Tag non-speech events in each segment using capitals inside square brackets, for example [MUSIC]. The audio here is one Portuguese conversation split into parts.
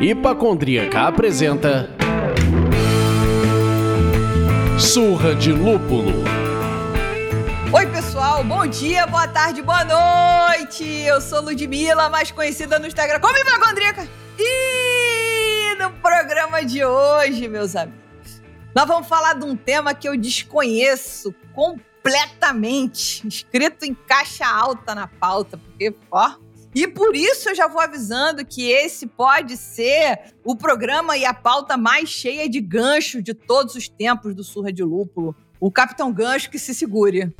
Hipacondríaca apresenta Surra de Lúpulo. Oi, pessoal, bom dia, boa tarde, boa noite. Eu sou Ludmilla, mais conhecida no Instagram como Hipacondríaca. E no programa de hoje, meus amigos, nós vamos falar de um tema que eu desconheço completamente, escrito em caixa alta na pauta, porque, ó, e por isso eu já vou avisando que esse pode ser o programa e a pauta mais cheia de gancho de todos os tempos do Surra de Lúpulo. O Capitão Gancho que se segure.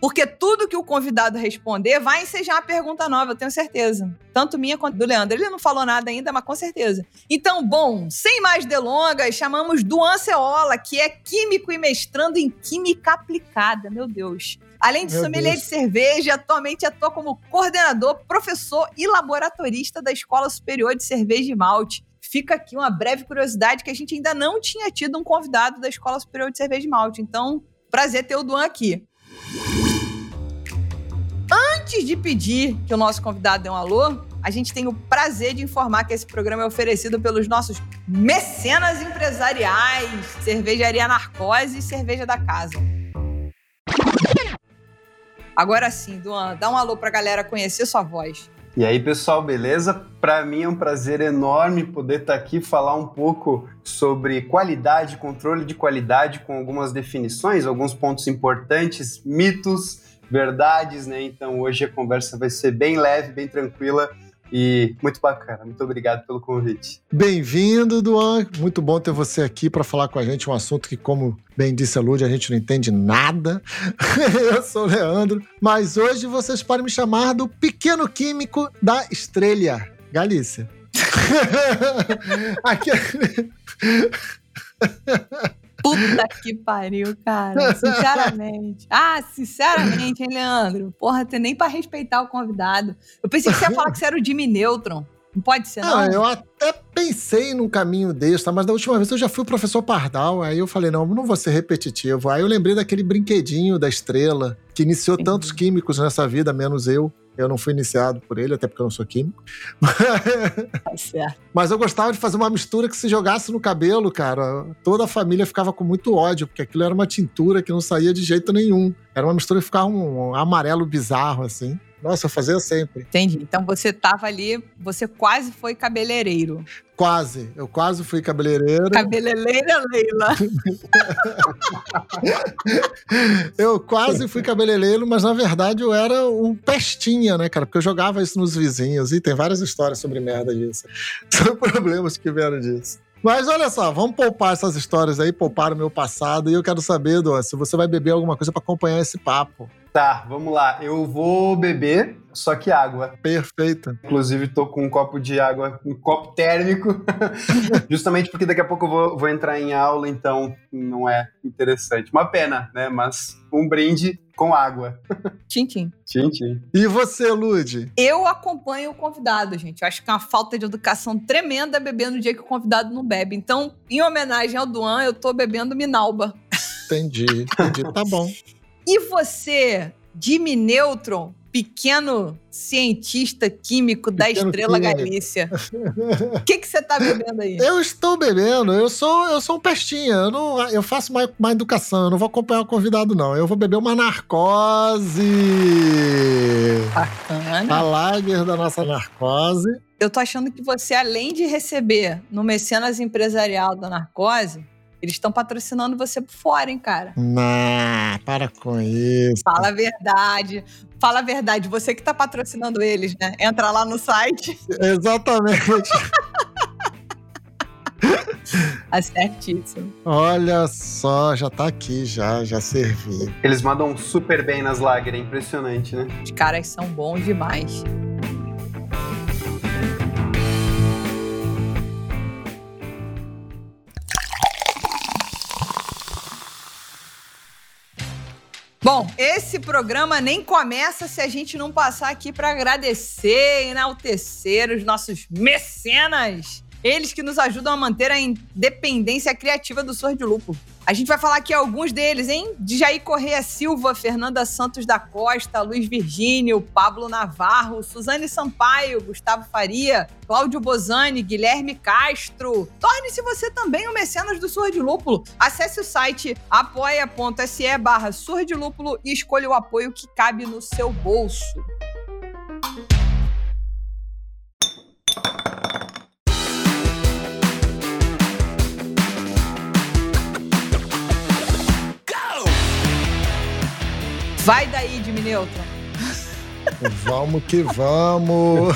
Porque tudo que o convidado responder vai ensejar uma pergunta nova, eu tenho certeza. Tanto minha quanto do Leandro. Ele não falou nada ainda, mas com certeza. Então, bom, sem mais delongas, chamamos Duan Ceola, que é químico e mestrando em Química Aplicada. Meu Deus. Além de Meu sommelier Deus. de cerveja, atualmente atua como coordenador, professor e laboratorista da Escola Superior de Cerveja e Malte. Fica aqui uma breve curiosidade que a gente ainda não tinha tido um convidado da Escola Superior de Cerveja e Malte. Então, prazer ter o Duan aqui. Antes de pedir que o nosso convidado dê um alô, a gente tem o prazer de informar que esse programa é oferecido pelos nossos mecenas empresariais, Cervejaria Narcose e Cerveja da Casa. Agora sim, Duan, dá um alô pra galera conhecer sua voz. E aí, pessoal, beleza? Para mim é um prazer enorme poder estar tá aqui falar um pouco sobre qualidade, controle de qualidade, com algumas definições, alguns pontos importantes, mitos, verdades, né? Então hoje a conversa vai ser bem leve, bem tranquila e muito bacana. Muito obrigado pelo convite. Bem-vindo, Duan. Muito bom ter você aqui para falar com a gente um assunto que, como bem disse a Lud, a gente não entende nada. [LAUGHS] Eu sou o Leandro, mas hoje vocês podem me chamar do pequeno químico da Estrela, Galícia. [LAUGHS] aqui... [LAUGHS] Puta que pariu, cara. Sinceramente. [LAUGHS] Ah, sinceramente, hein, Leandro? Porra, tem nem pra respeitar o convidado. Eu pensei que você ia falar que você era o Jimmy Neutron. Não pode ser, não? Ah, eu até pensei num caminho desse, tá? mas da última vez eu já fui o professor Pardal, aí eu falei, não, não vou ser repetitivo. Aí eu lembrei daquele brinquedinho da estrela, que iniciou Sim. tantos químicos nessa vida, menos eu. Eu não fui iniciado por ele, até porque eu não sou químico. [LAUGHS] Tá certo. Mas eu gostava de fazer uma mistura que se jogasse no cabelo, cara. Toda a família ficava com muito ódio, porque aquilo era uma tintura que não saía de jeito nenhum. Era uma mistura que ficava um amarelo bizarro, assim. Nossa, eu fazia sempre. Entendi. Então você tava ali, você quase foi cabeleireiro. Quase. Eu quase fui cabeleireiro. Cabeleireira, Leila. [LAUGHS] eu quase fui cabeleireiro, mas na verdade eu era um pestinha, né, cara? Porque eu jogava isso nos vizinhos e tem várias histórias sobre merda disso. [LAUGHS] São problemas que vieram disso. Mas olha só, vamos poupar essas histórias aí, poupar o meu passado. E eu quero saber, Dô, se você vai beber alguma coisa para acompanhar esse papo. Tá, vamos lá. Eu vou beber, só que água. Perfeito. Inclusive, tô com um copo de água, um copo térmico. [LAUGHS] Justamente porque daqui a pouco eu vou, vou entrar em aula, então não é interessante. Uma pena, né? Mas um brinde com água. Tchim, tchim. Tchim, tchim. E você, Lude? Eu acompanho o convidado, gente. Eu acho que é uma falta de educação tremenda beber no dia que o convidado não bebe. Então, em homenagem ao Duan, eu tô bebendo Minalba. Entendi, entendi. tá bom. [LAUGHS] E você, Jimmy Neutron, pequeno cientista químico da pequeno Estrela químico. Galícia. O que, você está bebendo aí? Eu estou bebendo, eu sou, eu sou um pestinha, eu, não, eu faço mais, mais educação, eu não vou acompanhar o convidado, não. Eu vou beber uma narcose. Bacana. A lager da nossa narcose. Eu tô achando que você, além de receber no Mecenas Empresarial da Narcose, eles estão patrocinando você por fora, hein, cara? Nah, para com isso. Fala a verdade. Fala a verdade. Você que tá patrocinando eles, né? Entra lá no site. Exatamente. [LAUGHS] Acertíssimo. Olha só, já tá aqui, já, já servi. Eles mandam super bem nas lágrimas, é impressionante, né? Os caras são bons demais. Bom, esse programa nem começa se a gente não passar aqui para agradecer e enaltecer os nossos mecenas. Eles que nos ajudam a manter a independência criativa do Sorte de Lupo. A gente vai falar aqui alguns deles, hein? De Jair Correia Silva, Fernanda Santos da Costa, Luiz Virgínio, Pablo Navarro, Suzane Sampaio, Gustavo Faria, Cláudio Bozani, Guilherme Castro. Torne-se você também o mecenas do Surra de Lúpulo. Acesse o site apoia.se barra Surra de Lúpulo e escolha o apoio que cabe no seu bolso. Vai daí, Jimmy Neutron. Vamos que vamos.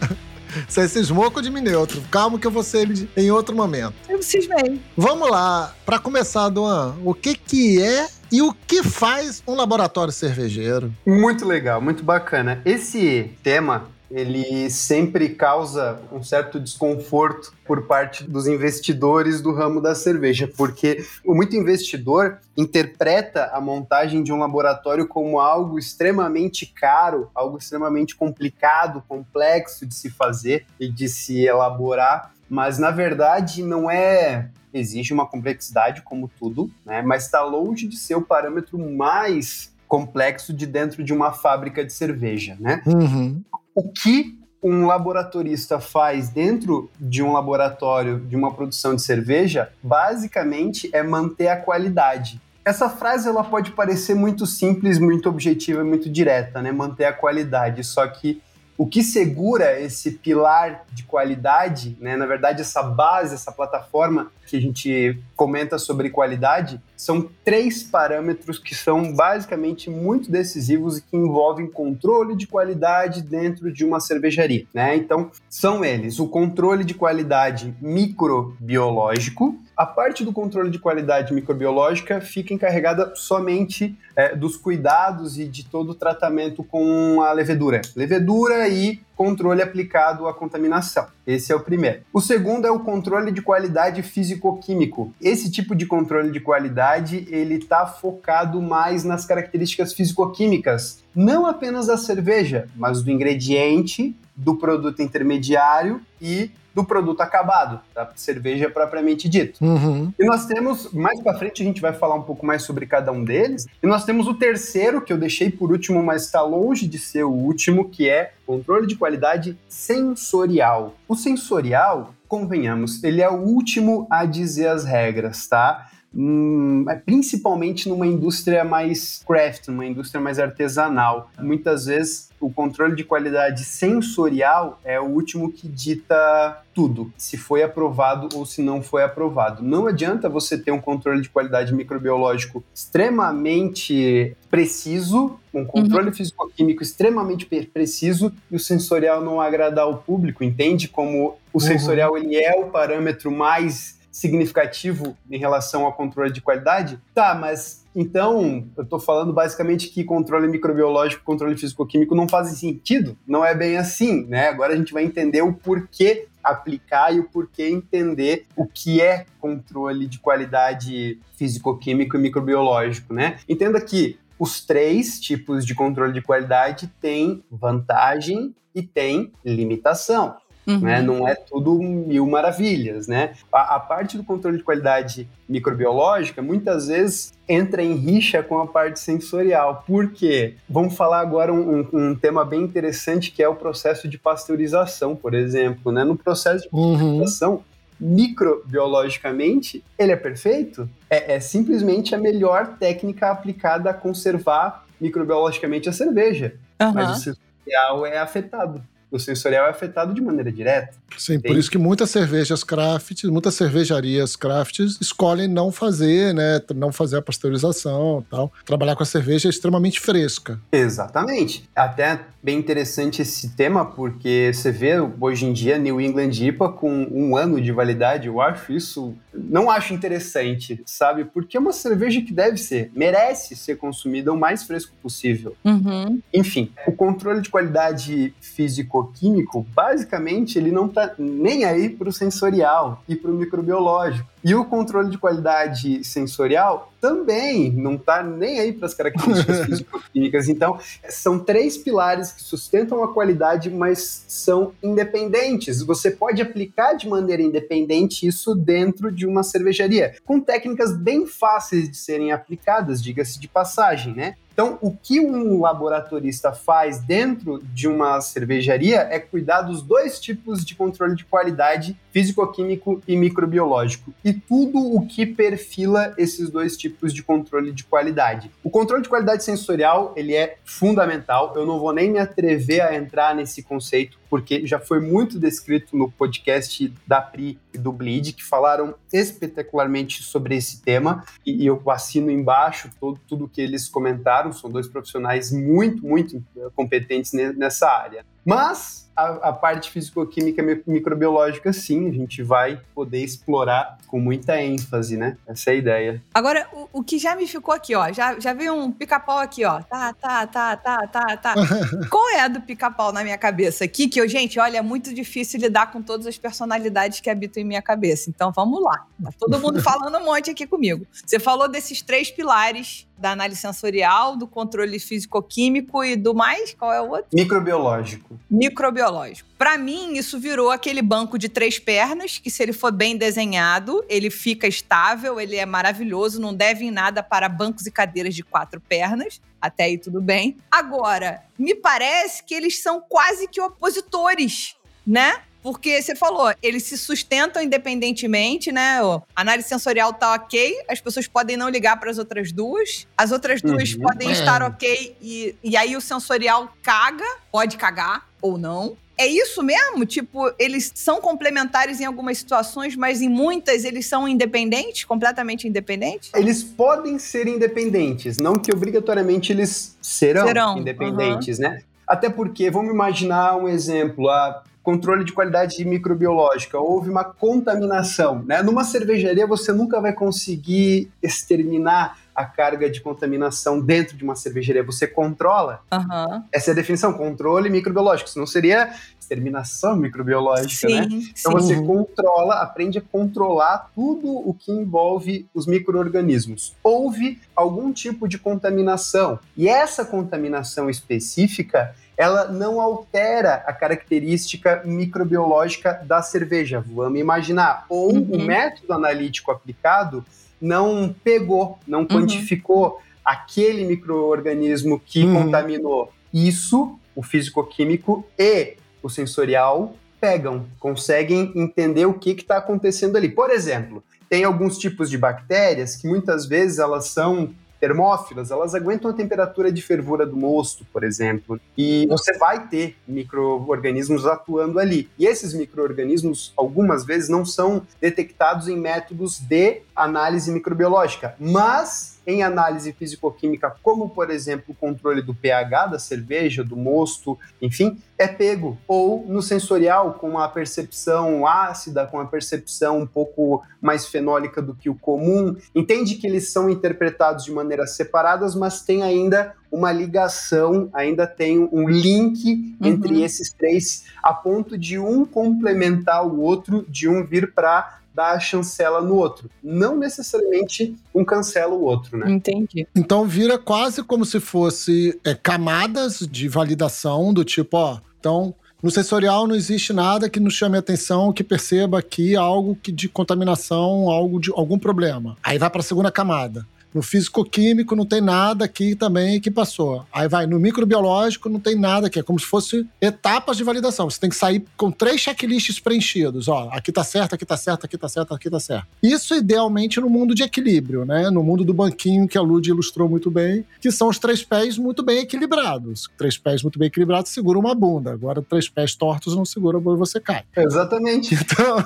[LAUGHS] Você cismou com o Jimmy Neutro. Calma que eu vou ser ele em outro momento. Eu cismei. Vamos lá. Para começar, Duan, o que que é e o que faz um laboratório cervejeiro? Muito legal, muito bacana. Esse tema ele sempre causa um certo desconforto por parte dos investidores do ramo da cerveja, porque muito investidor interpreta a montagem de um laboratório como algo extremamente caro, algo extremamente complicado, complexo de se fazer e de se elaborar, mas na verdade não é exige uma complexidade como tudo, né? Mas está longe de ser o parâmetro mais complexo de dentro de uma fábrica de cerveja, né? Uhum. O que um laboratorista faz dentro de um laboratório de uma produção de cerveja, basicamente é manter a qualidade. Essa frase ela pode parecer muito simples, muito objetiva, muito direta, né? Manter a qualidade. Só que o que segura esse pilar de qualidade, né? Na verdade, essa base, essa plataforma que a gente comenta sobre qualidade, são três parâmetros que são basicamente muito decisivos e que envolvem controle de qualidade dentro de uma cervejaria, né? Então, são eles: o controle de qualidade microbiológico, a parte do controle de qualidade microbiológica fica encarregada somente é, dos cuidados e de todo o tratamento com a levedura. Levedura e controle aplicado à contaminação. Esse é o primeiro. O segundo é o controle de qualidade físico-químico. Esse tipo de controle de qualidade, ele está focado mais nas características físico-químicas, não apenas da cerveja, mas do ingrediente, do produto intermediário e do produto acabado, da cerveja propriamente dito. Uhum. E nós temos, mais para frente a gente vai falar um pouco mais sobre cada um deles. E nós temos o terceiro, que eu deixei por último, mas está longe de ser o último, que é controle de qualidade sensorial. O sensorial, convenhamos, ele é o último a dizer as regras, tá? Hum, principalmente numa indústria mais craft, numa indústria mais artesanal. Muitas vezes o controle de qualidade sensorial é o último que dita tudo, se foi aprovado ou se não foi aprovado. Não adianta você ter um controle de qualidade microbiológico extremamente preciso, um controle uhum. físico-químico extremamente preciso e o sensorial não agradar ao público, entende como o uhum. sensorial ele é o parâmetro mais significativo em relação ao controle de qualidade? Tá, mas então eu estou falando basicamente que controle microbiológico, controle físico-químico não fazem sentido. Não é bem assim, né? Agora a gente vai entender o porquê aplicar e o porquê entender o que é controle de qualidade físico-químico e microbiológico, né? Entenda que os três tipos de controle de qualidade têm vantagem e têm limitação. Uhum. Né? Não é tudo mil maravilhas, né? A, a, parte do controle de qualidade microbiológica muitas vezes entra em rixa com a parte sensorial. Por quê? Vamos falar agora um, um, um tema bem interessante que é o processo de pasteurização, por exemplo. Né? No processo de uhum. pasteurização, uhum microbiologicamente, ele é perfeito? É, é, simplesmente a melhor técnica aplicada a conservar microbiologicamente a cerveja. Uhum. Mas o sensorial é afetado o sensorial é afetado de maneira direta. Sim, Entende? por isso que muitas cervejas craft, muitas cervejarias craft escolhem não fazer, né, não fazer a pasteurização, tal. Trabalhar com a cerveja extremamente fresca. Exatamente. Até bem interessante esse tema porque você vê hoje em dia New England IPA com um ano de validade, eu acho isso não acho interessante, sabe? Porque é uma cerveja que deve ser, merece ser consumida o mais fresco possível. Uhum. Enfim, o controle de qualidade físico físico-químico, basicamente, ele não está nem aí para o sensorial e para o microbiológico. E o controle de qualidade sensorial também não está nem aí para as características [LAUGHS] físico-químicas. Então, são três pilares que sustentam a qualidade, mas são independentes. Você pode aplicar de maneira independente isso dentro de uma cervejaria, com técnicas bem fáceis de serem aplicadas, diga-se de passagem, né? Então, o que um laboratorista faz dentro de uma cervejaria é cuidar dos dois tipos de controle de qualidade, físico-químico e microbiológico, e tudo o que perfila esses dois tipos de controle de qualidade. O controle de qualidade sensorial, ele é fundamental, eu não vou nem me atrever a entrar nesse conceito, porque já foi muito descrito no podcast da Pri e do Bleed, que falaram espetacularmente sobre esse tema, e eu assino embaixo todo, tudo que eles comentaram, são dois profissionais muito, muito competentes nessa área. Mas a, a parte físico-química microbiológica, sim, a gente vai poder explorar com muita ênfase, né? Essa é a ideia. Agora, o, o que já me ficou aqui, ó, já, já veio um pica-pau aqui, ó. Tá, tá, tá, tá, tá, tá. [LAUGHS] Qual é a do pica-pau na minha cabeça aqui? Que eu, gente, olha, é muito difícil lidar com todas as personalidades que habitam em minha cabeça. Então vamos lá. Tá todo mundo [LAUGHS] falando um monte aqui comigo. Você falou desses três pilares da análise sensorial, do controle físico-químico e do mais? Qual é o outro? Microbiológico. Microbiológico. Para mim, isso virou aquele banco de três pernas, que se ele for bem desenhado, ele fica estável, ele é maravilhoso, não deve em nada para bancos e cadeiras de quatro pernas. Até aí tudo bem. Agora, me parece que eles são quase que opositores, né? Porque você falou, eles se sustentam independentemente, né? A análise sensorial tá ok, as pessoas podem não ligar para as outras duas, as outras duas uhum. podem é. estar ok e, e aí o sensorial caga, pode cagar ou não. É isso mesmo? Tipo, eles são complementares em algumas situações, mas em muitas eles são independentes, completamente independentes? Eles podem ser independentes, não que obrigatoriamente eles serão, serão. independentes, uhum. né? Até porque, vamos imaginar um exemplo, a controle de qualidade microbiológica, houve uma contaminação. Né? Numa cervejaria, você nunca vai conseguir exterminar a carga de contaminação dentro de uma cervejaria. Você controla. Uhum. Essa é a definição, controle microbiológico. Senão seria exterminação microbiológica, sim, né? Então sim. você controla, aprende a controlar tudo o que envolve os micro-organismos. Houve algum tipo de contaminação. E essa contaminação específica ela não altera a característica microbiológica da cerveja, vamos imaginar. Ou uhum. o método analítico aplicado não pegou, não uhum. quantificou aquele microorganismo que uhum. contaminou. Isso, o físico-químico e o sensorial pegam, conseguem entender o que está acontecendo ali. Por exemplo, tem alguns tipos de bactérias que muitas vezes elas são termófilas, elas aguentam a temperatura de fervura do mosto, por exemplo, e você vai ter micro-organismos atuando ali. E esses micro-organismos, algumas vezes, não são detectados em métodos de análise microbiológica, mas em análise físico-química, como por exemplo o controle do pH da cerveja, do mosto, enfim, é pego. Ou no sensorial, com a percepção ácida, com a percepção um pouco mais fenólica do que o comum. Entende que eles são interpretados de maneiras separadas, mas tem ainda uma ligação, ainda tem um link uhum. entre esses três, a ponto de um complementar o outro, de um vir para dar a chancela no outro. Não necessariamente um cancela o outro, né? Entendi. Então vira quase como se fosse é, camadas de validação do tipo, ó, então no sensorial não existe nada que nos chame a atenção, que perceba aqui algo que de contaminação, algo de algum problema. Aí vai para a segunda camada. No físico-químico não tem nada aqui também que passou. Aí vai no microbiológico, não tem nada aqui. É como se fosse etapas de validação. Você tem que sair com três checklists preenchidos. Ó, aqui tá certo, aqui tá certo, aqui tá certo, aqui tá certo. Isso idealmente no mundo de equilíbrio, né? No mundo do banquinho que a Lud ilustrou muito bem, que são os três pés muito bem equilibrados. Três pés muito bem equilibrados seguram uma bunda. Agora, três pés tortos não seguram a bunda e você cai. Exatamente. Então...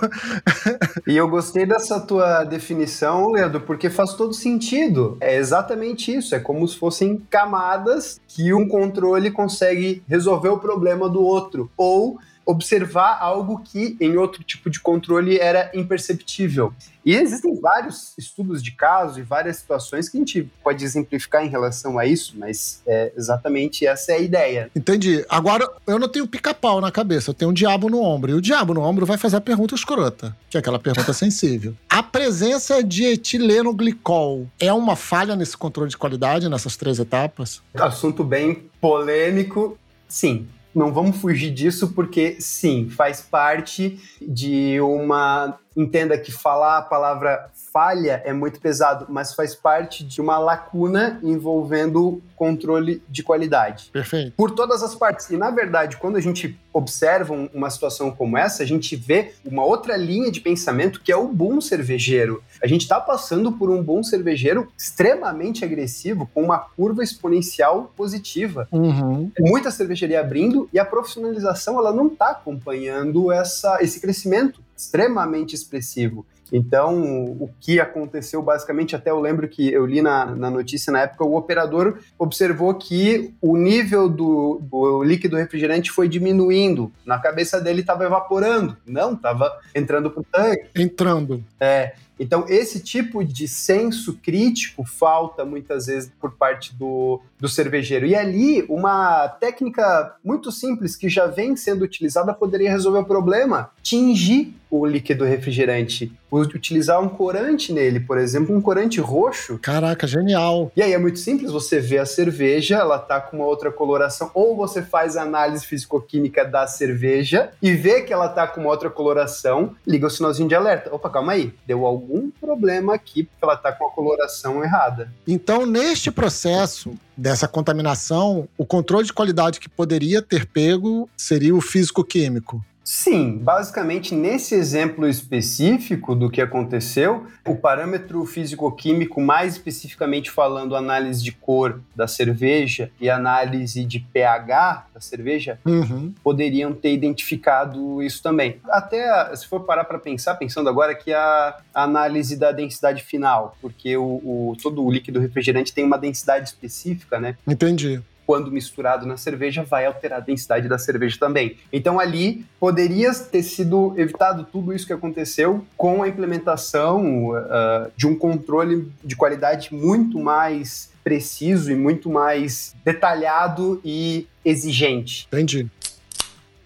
[LAUGHS] e eu gostei dessa tua definição, Leandro, porque faz todo sentido sentido. É exatamente isso. É como se fossem camadas que um controle consegue resolver o problema do outro. Ou observar algo que em outro tipo de controle era imperceptível. E existem vários estudos de caso e várias situações que a gente pode exemplificar em relação a isso, mas é exatamente essa é a ideia. Entendi. Agora, eu não tenho pica-pau na cabeça, eu tenho um diabo no ombro. E o diabo no ombro vai fazer a pergunta escrota, que é aquela pergunta sensível. A presença de etileno glicol é uma falha nesse controle de qualidade, nessas três etapas? Assunto bem polêmico, sim não vamos fugir disso porque sim, faz parte de uma entenda que falar a palavra falha é muito pesado, mas faz parte de uma lacuna envolvendo controle de qualidade. Perfeito. Por todas as partes. E, na verdade, quando a gente observa uma situação como essa, a gente vê uma outra linha de pensamento que é o boom cervejeiro. A gente está passando por um boom cervejeiro extremamente agressivo, com uma curva exponencial positiva. Uhum. Muita cervejaria abrindo e a profissionalização ela não está acompanhando essa, esse crescimento extremamente expressivo. Então, o que aconteceu basicamente, até eu lembro que eu li na, na notícia na época, o operador observou que o nível do, do líquido refrigerante foi diminuindo. Na cabeça dele estava evaporando. Não, estava entrando para o tanque. Entrando. É. Então, esse tipo de senso crítico falta muitas vezes por parte do, do cervejeiro. E ali, uma técnica muito simples que já vem sendo utilizada poderia resolver o problema: tingir o líquido refrigerante. Utilizar um corante nele, por exemplo, um corante roxo. Caraca, genial. E aí é muito simples, você vê a cerveja, ela tá com uma outra coloração, ou você faz a análise fisicoquímica da cerveja e vê que ela tá com uma outra coloração, liga o sinalzinho de alerta. Opa, calma aí, deu algum problema aqui porque ela tá com a coloração errada. Então, neste processo, dessa contaminação, o controle de qualidade que poderia ter pego seria o físico-químico. Sim, basicamente nesse exemplo específico do que aconteceu, o parâmetro físico-químico, mais especificamente falando análise de cor da cerveja e análise de pH da cerveja, uhum. poderiam ter identificado isso também. Até se for parar para pensar, pensando agora que a análise da densidade final, porque o, o, todo o líquido refrigerante tem uma densidade específica, né? Entendi quando misturado na cerveja, vai alterar a densidade da cerveja também. Então ali poderia ter sido evitado tudo isso que aconteceu com a implementação uh, de um controle de qualidade muito mais preciso e muito mais detalhado e exigente. Entendi.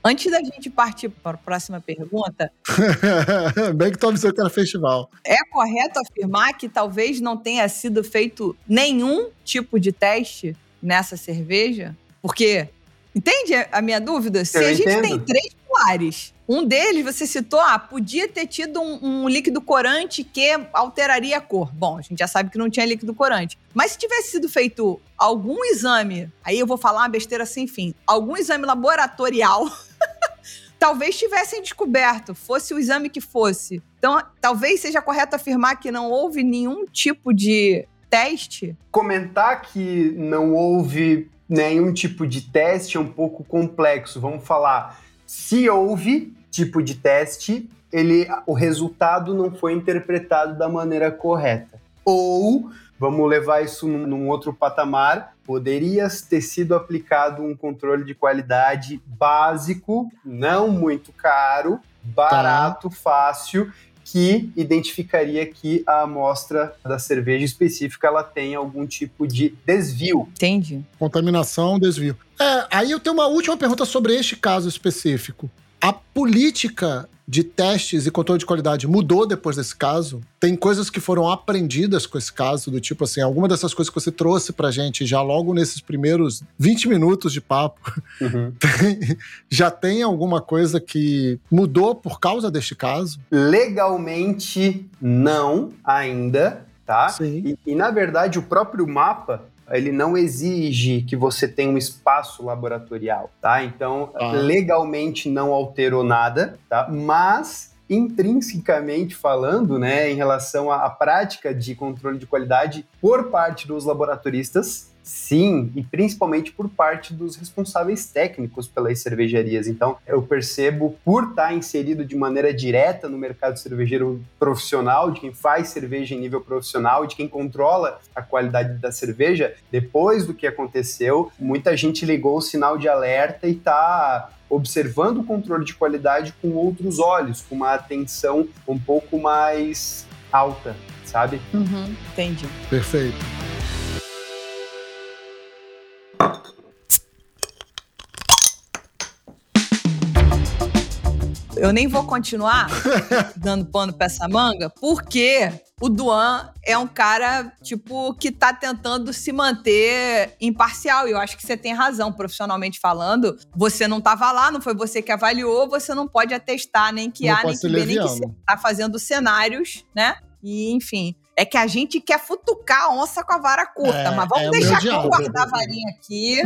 Antes da gente partir para a próxima pergunta. [LAUGHS] Bem que tome seu cara festival. É correto afirmar que talvez não tenha sido feito nenhum tipo de teste nessa cerveja? Porque, entende a minha dúvida? Se Eu a gente entendo. tem três pilares, um deles você citou, ah, podia ter tido um, um, líquido corante que alteraria a cor. Bom, a gente já sabe que não tinha líquido corante. Mas se tivesse sido feito algum exame, aí eu vou falar uma besteira sem fim, algum exame laboratorial. [LAUGHS] talvez tivessem descoberto, fosse o exame que fosse. Então, talvez seja correto afirmar que não houve nenhum tipo de teste? Comentar que não houve nenhum tipo de teste é um pouco complexo. Vamos falar, se houve tipo de teste, ele, o resultado não foi interpretado da maneira correta. Ou, vamos levar isso num, num outro patamar, poderia ter sido aplicado um controle de qualidade básico, não muito caro, barato, tá. fácil, que identificaria que a amostra da cerveja específica ela tem algum tipo de desvio. Entendi. Contaminação, desvio. É, aí eu tenho uma última pergunta sobre este caso específico. A política de testes e controle de qualidade mudou depois desse caso? Tem coisas que foram aprendidas com esse caso, do tipo assim, alguma dessas coisas que você trouxe pra gente já logo nesses primeiros 20 minutos de papo, uhum. [LAUGHS] tem, já tem alguma coisa que mudou por causa deste caso? Legalmente, não ainda, tá? Sim. E, e na verdade, o próprio mapa ele não exige que você tenha um espaço laboratorial, tá? Então, Ah. legalmente não alterou nada, tá? Mas intrinsecamente falando, né, em relação à, à prática de controle de qualidade por parte dos laboratoristas, sim, e principalmente por parte dos responsáveis técnicos pelas cervejarias. Então, eu percebo, por estar inserido de maneira direta no mercado cervejeiro profissional, de quem faz cerveja em nível profissional, de quem controla a qualidade da cerveja, depois do que aconteceu, muita gente ligou o sinal de alerta e está observando o controle de qualidade com outros olhos, com uma atenção um pouco mais alta, sabe? Uhum, entendi. Perfeito. Eu nem vou continuar [LAUGHS] dando pano pra essa manga, porque o Duan é um cara, tipo, que tá tentando se manter imparcial. E eu acho que você tem razão, profissionalmente falando. Você não tava lá, não foi você que avaliou, você não pode atestar nem que Não há, nem que B, nem que. C. Tá fazendo cenários, né? E, enfim. É que a gente quer futucar a onça com a vara curta, É, mas vamos é deixar que eu guardar a varinha aqui.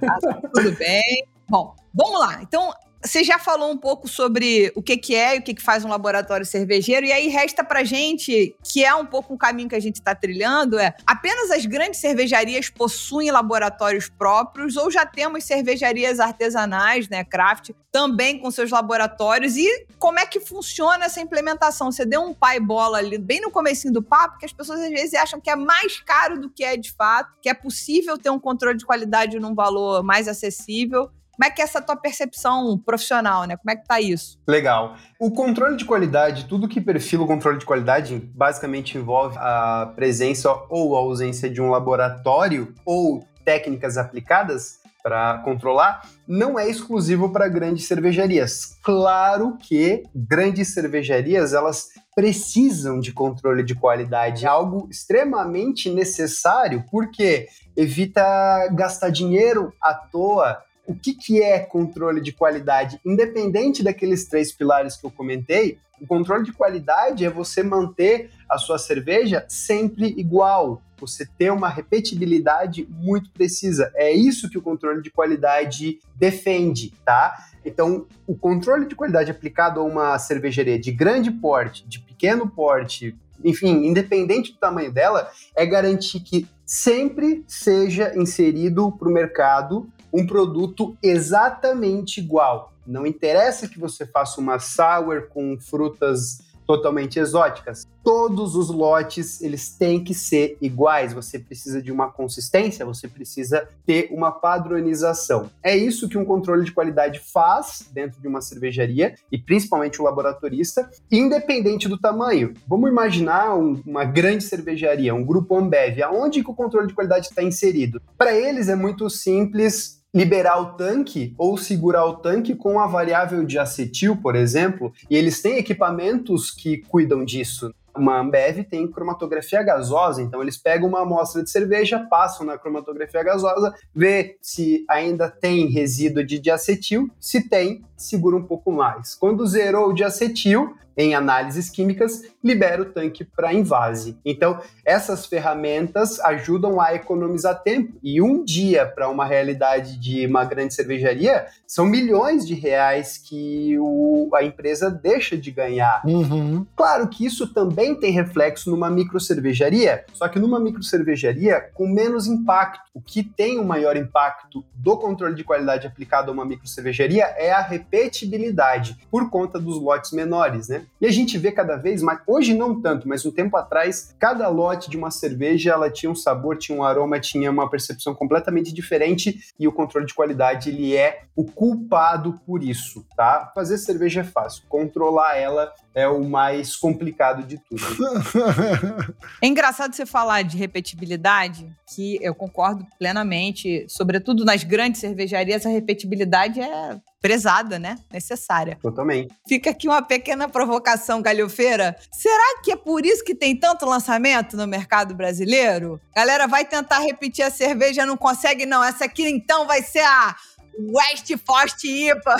Tá tudo bem. [LAUGHS] Bom, vamos lá. Então, você já falou um pouco sobre o que, que é e o que, que faz um laboratório cervejeiro, e aí resta pra gente, que é um pouco o caminho que a gente está trilhando, é apenas as grandes cervejarias possuem laboratórios próprios, ou já temos cervejarias artesanais, né, craft, também com seus laboratórios, e como é que funciona essa implementação? Você deu um pai bola ali bem no comecinho do papo, que as pessoas às vezes acham que é mais caro do que é de fato, que é possível ter um controle de qualidade num valor mais acessível. Como é que é essa tua percepção profissional, né? Como é que tá isso? Legal. O controle de qualidade, tudo que perfila o controle de qualidade, basicamente envolve a presença ou a ausência de um laboratório ou técnicas aplicadas para controlar, não é exclusivo para grandes cervejarias. Claro que grandes cervejarias, elas precisam de controle de qualidade, algo extremamente necessário, porque evita gastar dinheiro à toa, o que, que é controle de qualidade? Independente daqueles três pilares que eu comentei, o controle de qualidade é você manter a sua cerveja sempre igual. Você ter uma repetibilidade muito precisa. É isso que o controle de qualidade defende, tá? Então, o controle de qualidade aplicado a uma cervejaria de grande porte, de pequeno porte, enfim, independente do tamanho dela, é garantir que sempre seja inserido para o mercado um produto exatamente igual. Não interessa que você faça uma sour com frutas totalmente exóticas. Todos os lotes, eles têm que ser iguais. Você precisa de uma consistência, você precisa ter uma padronização. É isso que um controle de qualidade faz dentro de uma cervejaria e principalmente o laboratorista, independente do tamanho. Vamos imaginar um- uma grande cervejaria, um grupo Ambev, aonde que o controle de qualidade está inserido? Para eles é muito simples liberar o tanque ou segurar o tanque com a variável de acetil, por exemplo, e eles têm equipamentos que cuidam disso. Uma Ambev tem cromatografia gasosa, então eles pegam uma amostra de cerveja, passam na cromatografia gasosa, vê se ainda tem resíduo de diacetil, se tem, segura um pouco mais. Quando zerou o diacetil, em análises químicas, libera o tanque para invase. Então, essas ferramentas ajudam a economizar tempo. E um dia para uma realidade de uma grande cervejaria são milhões de reais que o- a empresa deixa de ganhar. Uhum. Claro que isso também tem reflexo numa microcervejaria, só que numa microcervejaria com menos impacto. O que tem o maior impacto do controle de qualidade aplicado a uma microcervejaria é a repetibilidade, por conta dos lotes menores, né? E a gente vê cada vez mais, hoje não tanto, mas um tempo atrás, cada lote de uma cerveja, ela tinha um sabor, tinha um aroma, tinha uma percepção completamente diferente e o controle de qualidade, ele é o culpado por isso, tá? Fazer cerveja é fácil, controlar ela é o mais complicado de tudo. [LAUGHS] É engraçado você falar de repetibilidade, que eu concordo plenamente, sobretudo nas grandes cervejarias, a repetibilidade é prezada, né? Necessária. Totalmente. Fica aqui uma pequena provocação galhofeira. Será que é por isso que tem tanto lançamento no mercado brasileiro? Galera vai tentar repetir a cerveja, não consegue, não. Essa aqui então vai ser a West Forest IPA.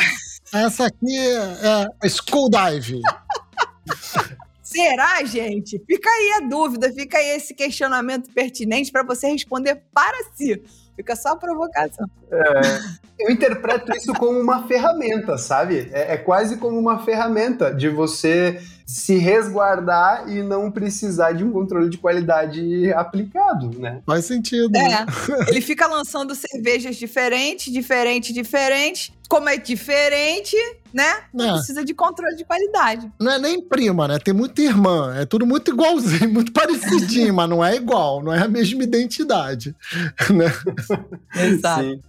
Essa aqui é a School Dive. [LAUGHS] Será, gente? Fica aí a dúvida, fica aí esse questionamento pertinente para você responder para si. Fica só a provocação. É, eu interpreto isso como uma ferramenta, sabe? É, é, quase como uma ferramenta de você se resguardar e não precisar de um controle de qualidade aplicado, né? Faz sentido. É. Ele fica lançando cervejas diferentes, diferentes, diferentes. Como é diferente, né? Não é. precisa de controle de qualidade. Não é nem prima, né? Tem muita irmã. É tudo muito igualzinho, [LAUGHS] muito parecidinho, mas não é igual, não é a mesma identidade. [LAUGHS] Né? Exato. Sim.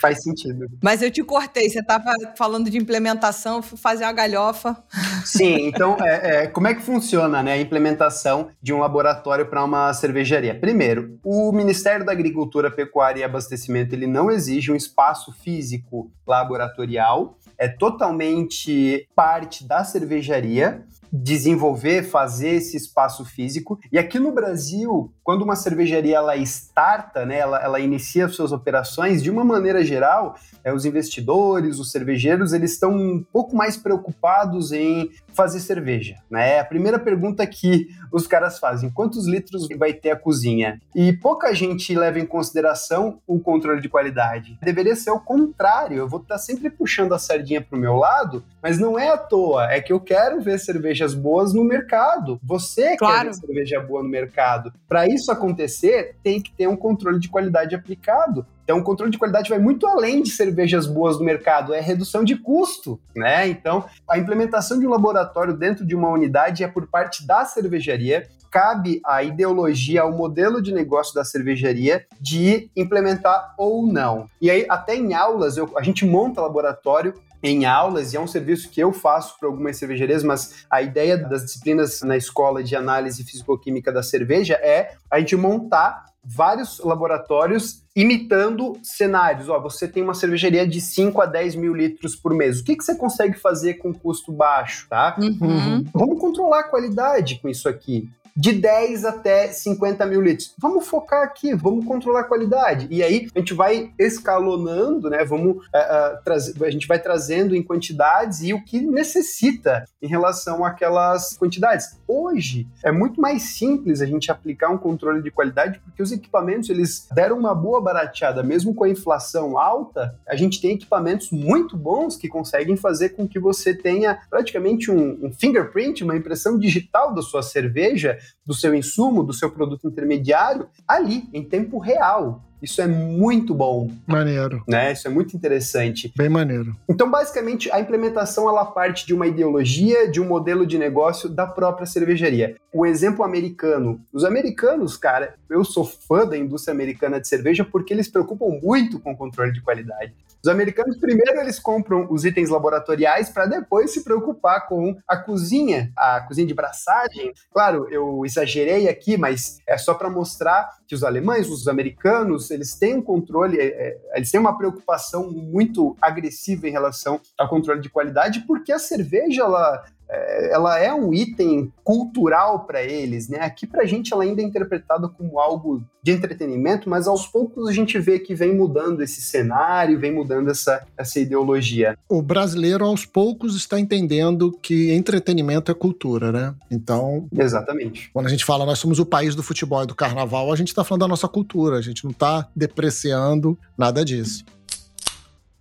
Faz sentido. Mas eu te cortei, você estava falando de implementação, fui fazer uma galhofa. Sim, então é, é, como é que funciona né, a implementação de um laboratório para uma cervejaria? Primeiro, o Ministério da Agricultura, Pecuária e Abastecimento ele não exige um espaço físico laboratorial, é totalmente parte da cervejaria desenvolver, fazer esse espaço físico. E aqui no Brasil, quando uma cervejaria ela starta, né, ela, ela inicia suas operações, de uma maneira geral, é, os investidores, os cervejeiros, eles estão um pouco mais preocupados em fazer cerveja. Né? A primeira pergunta que os caras fazem, quantos litros vai ter a cozinha? E pouca gente leva em consideração o controle de qualidade. Deveria ser o contrário, eu vou estar sempre puxando a sardinha para o meu lado, mas não é à toa, é que eu quero ver cervejas boas no mercado. Você claro. quer ver cerveja boa no mercado. Para isso acontecer, tem que ter um controle de qualidade aplicado. Então, o controle de qualidade vai muito além de cervejas boas no mercado, é redução de custo, né? Então, a implementação de um laboratório dentro de uma unidade é por parte da cervejaria. Cabe à ideologia, ao modelo de negócio da cervejaria de implementar ou não. E aí, até em aulas, eu, a gente monta laboratório em aulas, e é um serviço que eu faço para algumas cervejarias, mas a ideia das disciplinas na escola de análise físico-química da cerveja é a gente montar vários laboratórios imitando cenários. Ó, você tem uma cervejaria de 5 a 10 mil litros por mês. O que, que você consegue fazer com custo baixo, tá? Uhum. Vamos controlar a qualidade com isso aqui de 10 até 50 mil litros. Vamos focar aqui, vamos controlar a qualidade. E aí a gente vai escalonando, né? Vamos uh, uh, trazer, a gente vai trazendo em quantidades e o que necessita em relação àquelas quantidades. Hoje é muito mais simples a gente aplicar um controle de qualidade porque os equipamentos eles deram uma boa barateada, mesmo com a inflação alta. A gente tem equipamentos muito bons que conseguem fazer com que você tenha praticamente um, um fingerprint, uma impressão digital da sua cerveja do seu insumo, do seu produto intermediário, ali, em tempo real. Isso é muito bom. Maneiro. Né? Isso é muito interessante. Bem maneiro. Então, basicamente, a implementação ela parte de uma ideologia, de um modelo de negócio da própria cervejaria. O exemplo americano. Os americanos, cara, eu sou fã da indústria americana de cerveja porque eles preocupam muito com o controle de qualidade. Os americanos, primeiro, eles compram os itens laboratoriais para depois se preocupar com a cozinha, a cozinha de braçagem. Claro, eu exagerei aqui, mas é só para mostrar que os alemães, os americanos, eles têm um controle, é, é, eles têm uma preocupação muito agressiva em relação ao controle de qualidade, porque a cerveja, ela, ela é um item cultural para eles, né? Aqui para a gente ela ainda é interpretada como algo de entretenimento, mas aos poucos a gente vê que vem mudando esse cenário, vem mudando essa, essa ideologia. O brasileiro aos poucos está entendendo que entretenimento é cultura, né? Então, exatamente. Quando a gente fala nós somos o país do futebol e do carnaval, a gente está falando da nossa cultura, a gente não está depreciando nada disso.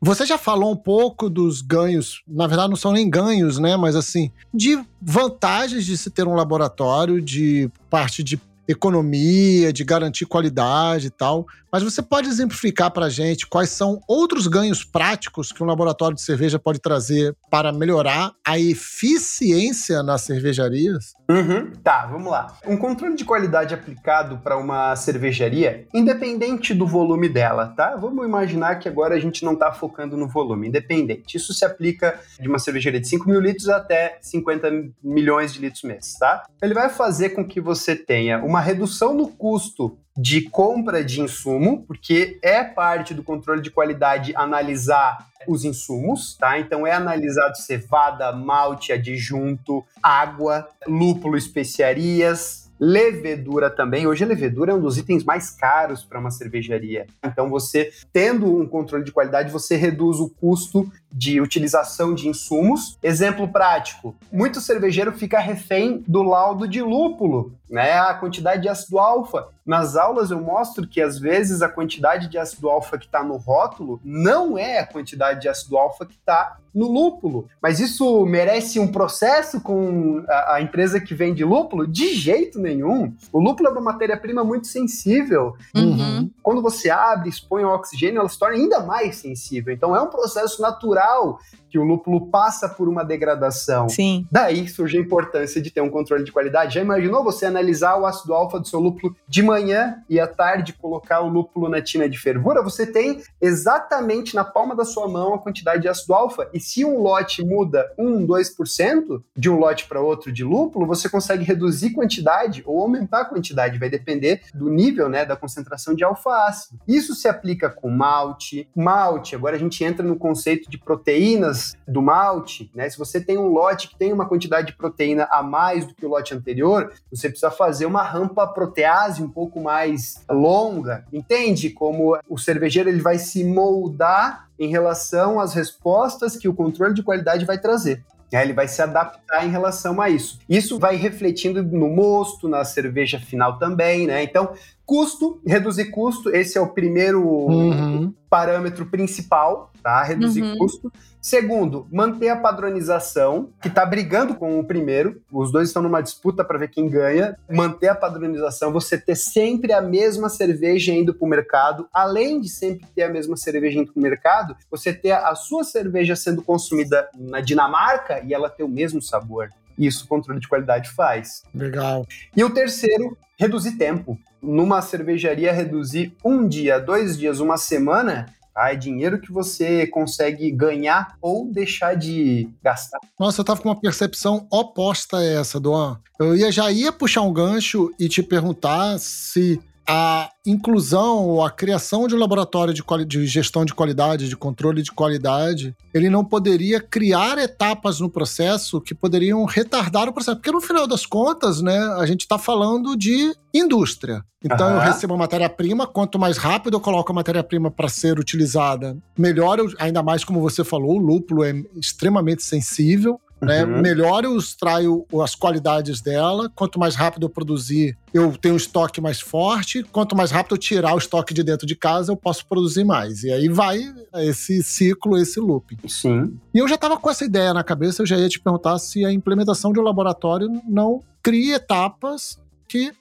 Você já falou um pouco dos ganhos, na verdade não são nem ganhos, né? Mas assim, de vantagens de se ter um laboratório, de parte de economia, de garantir qualidade e tal. Mas você pode exemplificar para a gente quais são outros ganhos práticos que um laboratório de cerveja pode trazer para melhorar a eficiência nas cervejarias? Uhum, tá, vamos lá. Um controle de qualidade aplicado para uma cervejaria, independente do volume dela, tá? Vamos imaginar que agora a gente não está focando no volume, independente. Isso se aplica de uma cervejaria de 5 mil litros até 50 milhões de litros mês, tá? Ele vai fazer com que você tenha uma redução no custo de compra de insumo, porque é parte do controle de qualidade analisar os insumos, tá? Então é analisado cevada, malte, adjunto, água, lúpulo, especiarias, levedura também. Hoje a levedura é um dos itens mais caros para uma cervejaria. Então você tendo um controle de qualidade, você reduz o custo de utilização de insumos. Exemplo prático: muito cervejeiro fica refém do laudo de lúpulo, né? A quantidade de ácido alfa. Nas aulas eu mostro que às vezes a quantidade de ácido alfa que está no rótulo não é a quantidade de ácido alfa que está no lúpulo. Mas isso merece um processo com a, a, empresa que vende lúpulo? De jeito nenhum. O lúpulo é uma matéria-prima muito sensível. Uhum. Quando você abre, expõe o oxigênio, ela se torna ainda mais sensível. Então é um processo natural que o lúpulo passa por uma degradação. Sim. Daí surge a importância de ter um controle de qualidade. Já imaginou você analisar o ácido alfa do seu lúpulo de manhã e à tarde colocar o lúpulo na tina de fervura? Você tem exatamente na palma da sua mão a quantidade de ácido alfa. E se um lote muda 1, 2% de um lote para outro de lúpulo, você consegue reduzir quantidade ou aumentar a quantidade. Vai depender do nível, né, da concentração de alfa-ácido. Isso se aplica com malte. Malte, agora a gente entra no conceito de proteínas do malte, né? Se você tem um lote que tem uma quantidade de proteína a mais do que o lote anterior, você precisa fazer uma rampa protease um pouco mais longa. Entende como o cervejeiro ele vai se moldar em relação às respostas que o controle de qualidade vai trazer. Ele vai se adaptar em relação a isso. Isso vai refletindo no mosto, na cerveja final também, né? Então, custo, reduzir custo, esse é o primeiro uhum. parâmetro principal, tá? Reduzir uhum. custo. Segundo, manter a padronização, que está brigando com o primeiro. Os dois estão numa disputa para ver quem ganha. Manter a padronização, você ter sempre a mesma cerveja indo para o mercado, além de sempre ter a mesma cerveja indo para o mercado, você ter a sua cerveja sendo consumida na Dinamarca e ela ter o mesmo sabor. Isso o controle de qualidade faz. Legal. E o terceiro, reduzir tempo. Numa cervejaria, reduzir um dia, dois dias, uma semana Tá? É dinheiro que você consegue ganhar ou deixar de gastar. Nossa, eu tava com uma percepção oposta a essa, Duan. Eu ia, já ia puxar um gancho e te perguntar se a inclusão ou a criação de um laboratório de, de, gestão de qualidade, de controle de qualidade, ele não poderia criar etapas no processo que poderiam retardar o processo. Porque no final das contas, né, a gente está falando de indústria. Então uhum. eu recebo a matéria-prima, quanto mais rápido eu coloco a matéria-prima para ser utilizada, melhor, eu, ainda mais como você falou, o lúpulo é extremamente sensível. Né? Uhum. Melhor eu extraio as qualidades dela. Quanto mais rápido eu produzir, eu tenho um estoque mais forte. Quanto mais rápido eu tirar o estoque de dentro de casa, eu posso produzir mais. E aí vai esse ciclo, esse loop. Sim. E eu já estava com essa ideia na cabeça, eu já ia te perguntar se a implementação de um laboratório não cria etapas que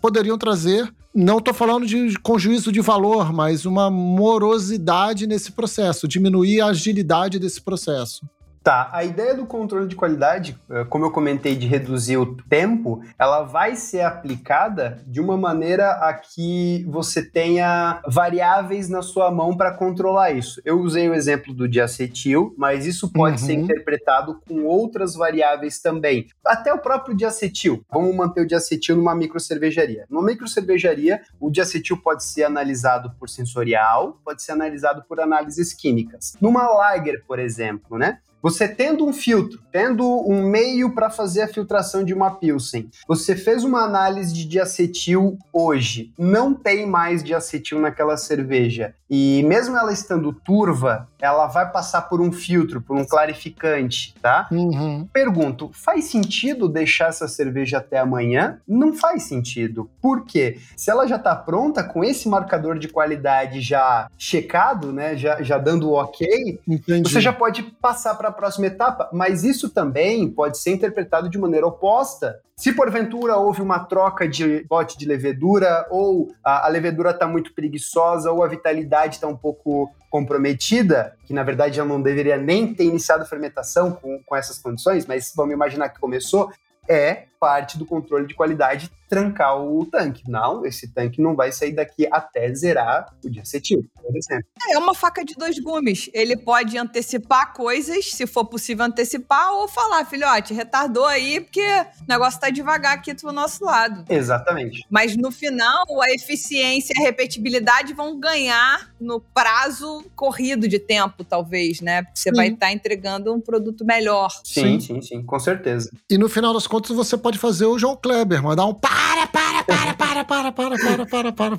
poderiam trazer não estou falando de com juízo de valor, mas uma morosidade nesse processo, diminuir a agilidade desse processo. Tá, a ideia do controle de qualidade, eh, como eu comentei, de reduzir o tempo, ela vai ser aplicada de uma maneira a que você tenha variáveis na sua mão para controlar isso. Eu usei o exemplo do diacetil, mas isso pode uhum. ser interpretado com outras variáveis também. Até o próprio diacetil. Vamos manter o diacetil numa microcervejaria. Numa microcervejaria, o diacetil pode ser analisado por sensorial, pode ser analisado por análises químicas. Numa lager, por exemplo, né? Você tendo um filtro, tendo um meio para fazer a filtração de uma Pilsen, você fez uma análise de diacetil hoje, não tem mais diacetil naquela cerveja, e mesmo ela estando turva, ela vai passar por um filtro, por um clarificante, tá? Uhum. Pergunto, faz sentido deixar essa cerveja até amanhã? Não faz sentido. Por quê? Se ela já está pronta, com esse marcador de qualidade já checado, né, já, já dando o ok, Entendi. você já pode passar para próxima etapa, mas isso também pode ser interpretado de maneira oposta. Se porventura houve uma troca de lote de levedura, ou a, a levedura está muito preguiçosa, ou a vitalidade está um pouco comprometida, que na verdade já não deveria nem ter iniciado fermentação com, com essas condições, mas vamos imaginar que começou, é parte do controle de qualidade trancar o tanque. Não, esse tanque não vai sair daqui até zerar o diacetil, por exemplo. É uma faca de dois gumes. Ele pode antecipar coisas, se for possível antecipar, ou falar, filhote, retardou aí, porque o negócio tá devagar aqui do nosso lado. Exatamente. Mas no final, a eficiência e a repetibilidade vão ganhar no prazo corrido de tempo, talvez, né? Porque você sim. vai estar tá entregando um produto melhor. Sim, sim, sim, sim, com certeza. E no final das contas, você pode pode fazer o João Kleber, mandar um para, para, para, para, para, para, para, para, para. para.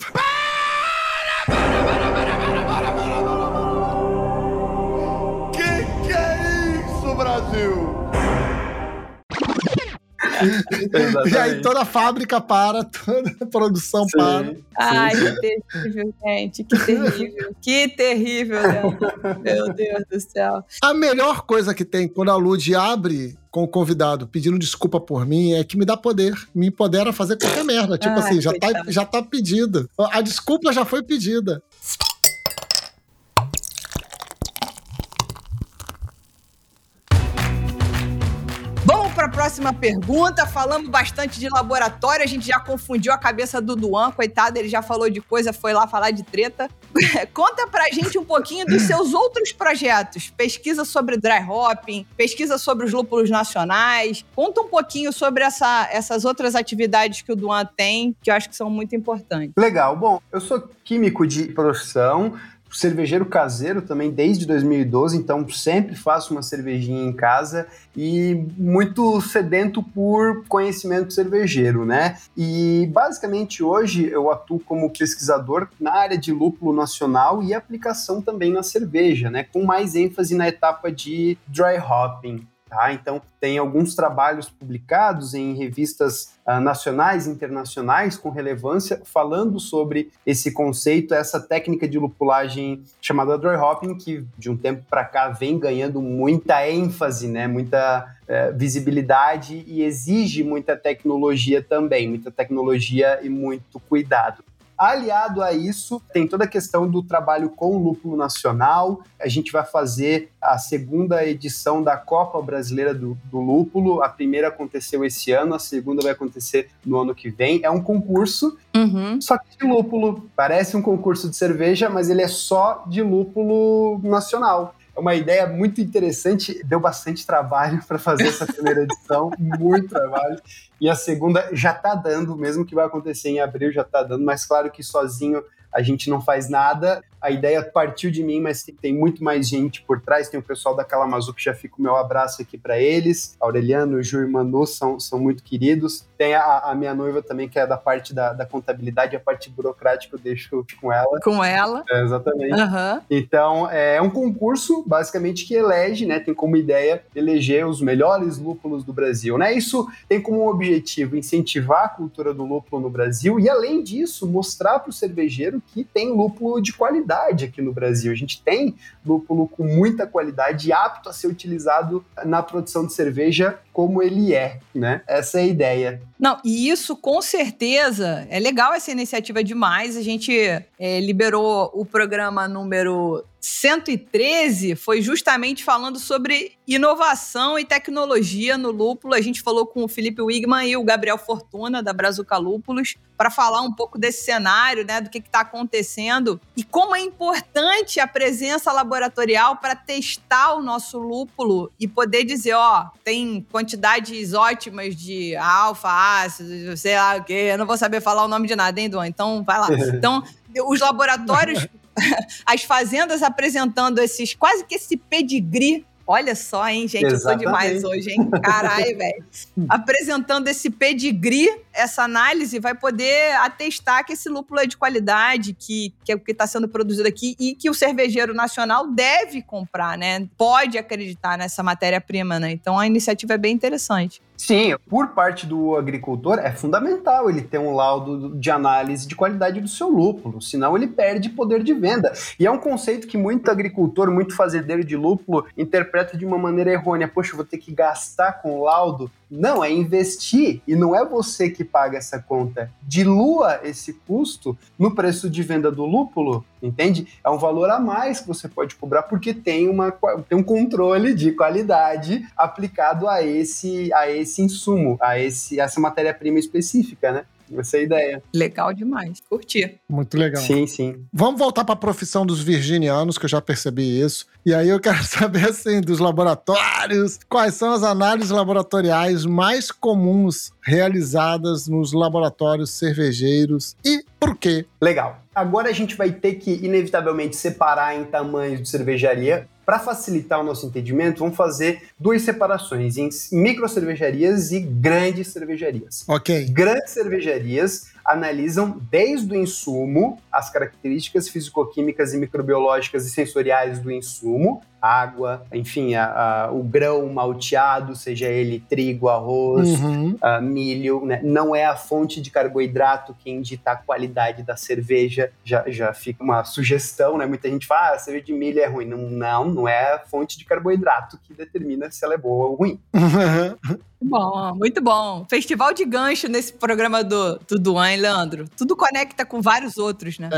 Que que e aí toda a fábrica para, toda a produção Sim, para. sim. Ai, que terrível, gente. Que terrível. Que terrível, Leandro. Meu Deus do céu. A melhor coisa que tem quando a Lud abre com o convidado pedindo desculpa por mim é que me dá poder, me empodera a fazer qualquer merda. Tipo Ai, assim, já tá, coitado. já tá pedida. A desculpa já foi pedida. Próxima pergunta. Falamos bastante de laboratório, a gente já confundiu a cabeça do Duan, coitado, ele já falou de coisa, foi lá falar de treta. [LAUGHS] Conta pra gente um pouquinho dos seus outros projetos. Pesquisa sobre dry hopping, pesquisa sobre os lúpulos nacionais. Conta um pouquinho sobre essa- essas outras atividades que o Duan tem, que eu acho que são muito importantes. Legal. Bom, eu sou químico de profissão, cervejeiro caseiro também desde 2012, então sempre faço uma cervejinha em casa e muito sedento por conhecimento cervejeiro, né? E basicamente hoje eu atuo como pesquisador na área de lúpulo nacional e aplicação também na cerveja, né? Com mais ênfase na etapa de dry hopping. Tá? Então, tem alguns trabalhos publicados em revistas ah, nacionais e internacionais com relevância falando sobre esse conceito, essa técnica de lupulagem chamada dry hopping, que de um tempo para cá vem ganhando muita ênfase, né? muita eh, visibilidade e exige muita tecnologia também, muita tecnologia e muito cuidado. Aliado a isso, tem toda a questão do trabalho com o lúpulo nacional. A gente vai fazer a segunda edição da Copa Brasileira do, do Lúpulo. A primeira aconteceu esse ano, a segunda vai acontecer no ano que vem. É um concurso, Uhum. só que de lúpulo. Parece um concurso de cerveja, mas ele é só de lúpulo nacional. É uma ideia muito interessante, deu bastante trabalho para fazer essa primeira edição, muito trabalho. E a segunda já está dando, mesmo que vai acontecer em abril, já está dando, mas claro que sozinho a gente não faz nada. A ideia partiu de mim, mas tem- tem muito mais gente por trás. Tem o pessoal da Calamazu que já fica o meu abraço aqui para eles. Aureliano, Ju e Manu são, são muito queridos. Tem a, a minha noiva também, que é da parte da, da contabilidade, a parte burocrática eu deixo com ela. Com ela. É, exatamente. Aham. Então, é um concurso, basicamente, que elege, né, tem como ideia eleger os melhores lúpulos do Brasil, né? Isso tem como objetivo incentivar a cultura do lúpulo no Brasil e, além disso, mostrar para o cervejeiro que tem lúpulo de qualidade aqui no Brasil. A gente tem lúpulo com muita qualidade e apto a ser utilizado na produção de cerveja como ele é, né? Essa é a ideia. Não, e isso com certeza é legal essa iniciativa demais. A gente é, liberou o programa número 113, foi justamente falando sobre inovação e tecnologia no lúpulo. A gente falou com o Felipe Wigman e o Gabriel Fortuna, da Brazuca Lúpulos, para falar um pouco desse cenário, né, do que está acontecendo e como é importante a presença laboratorial para testar o nosso lúpulo e poder dizer, ó, tem quantidades ótimas de alfa, ácido, sei lá o quê. Eu não vou saber falar o nome de nada, hein, Duan? Então, vai lá. [LAUGHS] Então, os laboratórios, [LAUGHS] as fazendas apresentando esses, quase que esse pedigree. Olha só, hein, gente, eu sou Exatamente. demais hoje, hein? Caralho, velho. [LAUGHS] Apresentando esse pedigree, essa análise vai poder atestar que esse lúpulo é de qualidade, que, que é o que está sendo produzido aqui e que o cervejeiro nacional deve comprar, né? Pode acreditar nessa matéria-prima, né? Então a iniciativa é bem interessante. Sim, por parte do agricultor é fundamental ele ter um laudo de análise de qualidade do seu lúpulo, senão ele perde poder de venda. E é um conceito que muito agricultor, muito fazendeiro de lúpulo interpreta de uma maneira errônea. Poxa, vou ter que gastar com laudo. Não, é investir e não é você que paga essa conta. Dilua esse custo no preço de venda do lúpulo, entende? É um valor a mais que você pode cobrar porque tem, uma, tem um controle de qualidade aplicado a esse, a esse insumo, a esse, essa matéria-prima específica, né? Essa é a ideia. Legal demais. Curti. Muito legal. Sim, sim. Vamos voltar para a profissão dos virginianos, que eu já percebi isso. E aí eu quero [LAUGHS] saber, assim, dos laboratórios, quais são as análises laboratoriais mais comuns realizadas nos laboratórios cervejeiros e por quê? Legal. Agora a gente vai ter que, inevitavelmente, separar em tamanhos de cervejaria. Para facilitar o nosso entendimento, vamos fazer duas separações em micro cervejarias e grandes cervejarias. Ok. Grandes cervejarias analisam desde o insumo, as características físico-químicas e microbiológicas e sensoriais do insumo, água, enfim, a, a, o grão malteado, seja ele trigo, arroz, Uhum. ah, milho, né? não é a fonte de carboidrato que indica a qualidade da cerveja, já, já fica uma sugestão, né? Muita gente fala, ah, a cerveja de milho é ruim. Não, não, não é a fonte de carboidrato que determina se ela é boa ou ruim. Muito bom, muito bom. Festival de gancho nesse programa do, do Duan, hein, Leandro? Tudo conecta com vários outros, né?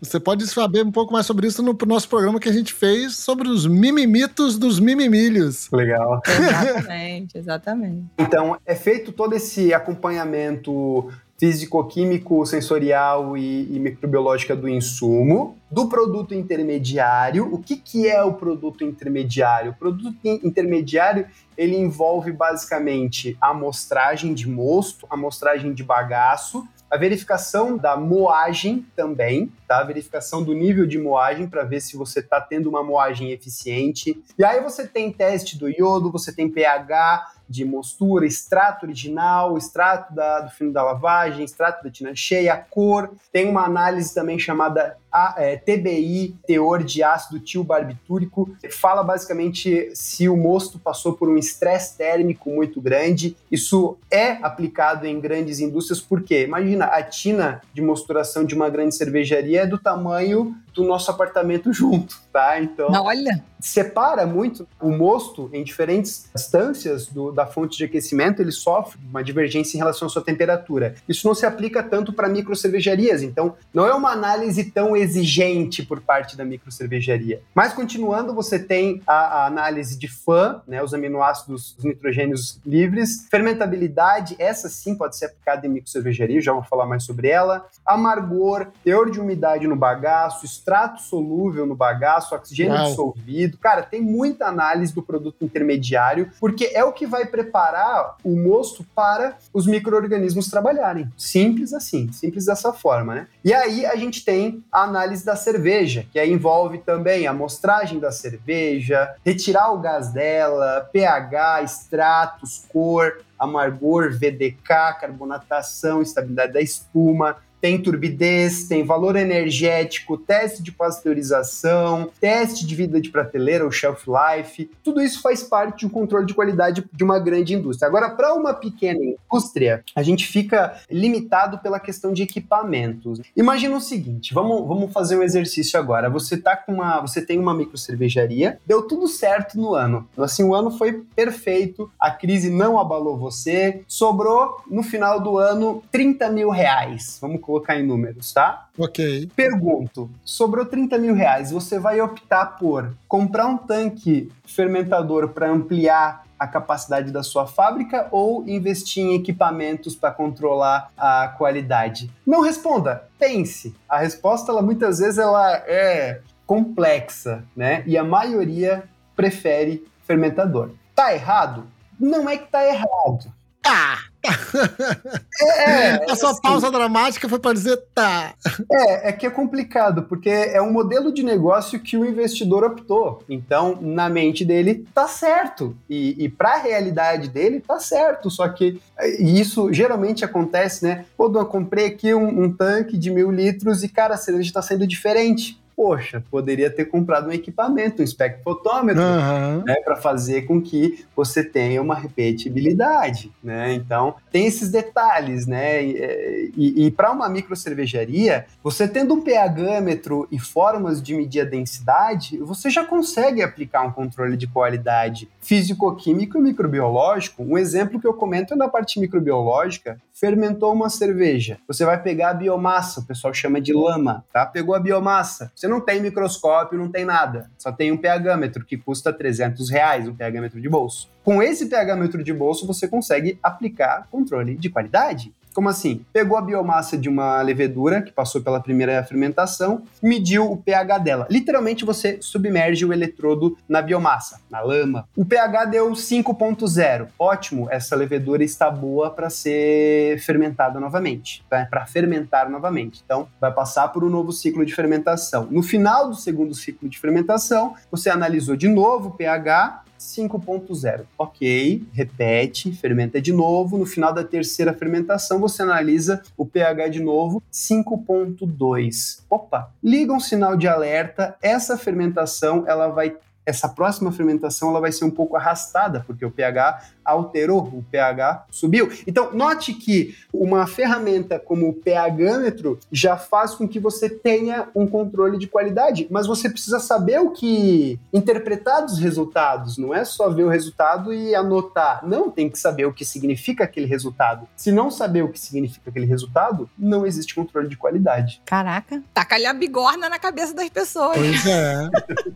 Você pode saber um pouco mais sobre isso no nosso programa que a gente fez sobre os mimimitos dos mimimilhos. Legal. Exatamente, [LAUGHS] exatamente. Então, é feito todo esse acompanhamento físico-químico, sensorial e, e microbiológica do insumo, do produto intermediário. O que, que é o produto intermediário? O produto in- intermediário ele envolve basicamente a amostragem de mosto, a amostragem de bagaço, a verificação da moagem também, tá? A verificação do nível de moagem para ver se você está tendo uma moagem eficiente. E aí você tem teste do iodo, você tem pH de mostura, extrato original, extrato da- do fino da lavagem, extrato da tina cheia, cor. Tem uma análise também chamada é, TBI, teor de ácido tilbarbitúrico. Fala basicamente se o mosto passou por um estresse térmico muito grande. Isso é aplicado em grandes indústrias, porque imagina, a tina de mosturação de uma grande cervejaria é do tamanho do nosso apartamento junto, tá? Então, Não, olha, separa muito o mosto em diferentes distâncias do- da fonte de aquecimento, ele sofre uma divergência em relação à sua temperatura. Isso não se aplica tanto para microcervejarias, então não é uma análise tão exigente por parte da microcervejaria. Mas continuando, você tem a, a análise de FAN, né, os aminoácidos, os nitrogênios livres, fermentabilidade, essa sim pode ser aplicada em microcervejaria, já vou falar mais sobre ela, amargor, teor de umidade no bagaço, extrato solúvel no bagaço, oxigênio Uau. dissolvido. Cara, tem muita análise do produto intermediário, porque é o que vai preparar o mosto para os micro-organismos trabalharem. Simples assim, simples dessa forma, né? E aí a gente tem a análise da cerveja, que aí envolve também a amostragem da cerveja, retirar o gás dela, pH, extratos, cor, amargor, VDK, carbonatação, estabilidade da espuma, tem turbidez, tem valor energético, teste de pasteurização, teste de vida de prateleira, ou shelf life. Tudo isso faz parte de um controle de qualidade de uma grande indústria. Agora, para uma pequena indústria, a gente fica limitado pela questão de equipamentos. Imagina o seguinte, vamos, vamos fazer um exercício agora. Você tá com uma, você tem uma micro cervejaria, deu tudo certo no ano. Assim, o ano foi perfeito, a crise não abalou você, sobrou no final do ano 30 mil reais. Vamos em números, tá? Ok. Pergunto: sobrou 30 mil reais, você vai optar por comprar um tanque fermentador para ampliar a capacidade da sua fábrica ou investir em equipamentos para controlar a qualidade? Não responda, pense. A resposta, ela, muitas vezes, ela é complexa, né? E a maioria prefere fermentador. Tá errado? Não é que tá errado. Tá! [LAUGHS] É, A sua assim, pausa dramática foi para dizer tá. É, é que é complicado, porque é um modelo de negócio que o investidor optou. Então, na mente dele, tá certo. E, e para a realidade dele, tá certo. Só que é, isso geralmente acontece, né? Pô, eu comprei aqui um, um tanque de mil litros e, cara, a cerveja tá saindo diferente. Poxa, poderia ter comprado um equipamento, um espectrofotômetro, Aham. né, para fazer com que você tenha uma repetibilidade, né? Então tem esses detalhes, né? E, e, para uma micro cervejaria, você tendo um pHmetro e formas de medir a densidade, você já consegue aplicar um controle de qualidade físico-químico e microbiológico. Um exemplo que eu comento é na parte microbiológica. Fermentou uma cerveja, você vai pegar a biomassa, o pessoal chama de lama, tá? Pegou a biomassa, você não tem microscópio, não tem nada, só tem um pHmetro que custa 300 reais, um pHmetro de bolso. Com esse pHmetro de bolso, você consegue aplicar controle de qualidade. Como assim? Pegou a biomassa de uma levedura que passou pela primeira fermentação, mediu o pH dela. Literalmente você submerge o eletrodo na biomassa, na lama. O pH deu 5.0. Ótimo, essa levedura está boa para ser fermentada novamente, tá? para fermentar novamente. Então, vai passar por um novo ciclo de fermentação. No final do segundo ciclo de fermentação, você analisou de novo o pH 5.0. Ok, repete, fermenta de novo. No final da terceira fermentação, você analisa o pH de novo, 5.2. Opa, liga um sinal de alerta. Essa fermentação ela vai essa próxima fermentação ela vai ser um pouco arrastada, porque o pH alterou, o pH subiu. Então, note que uma ferramenta como o pHmetro já faz com que você tenha um controle de qualidade, mas você precisa saber o que interpretar dos resultados, não é só ver o resultado e anotar. Não, tem que saber o que significa aquele resultado. Se não saber o que significa aquele resultado, não existe controle de qualidade. Caraca, taca-lhe a bigorna na cabeça das pessoas. Pois é.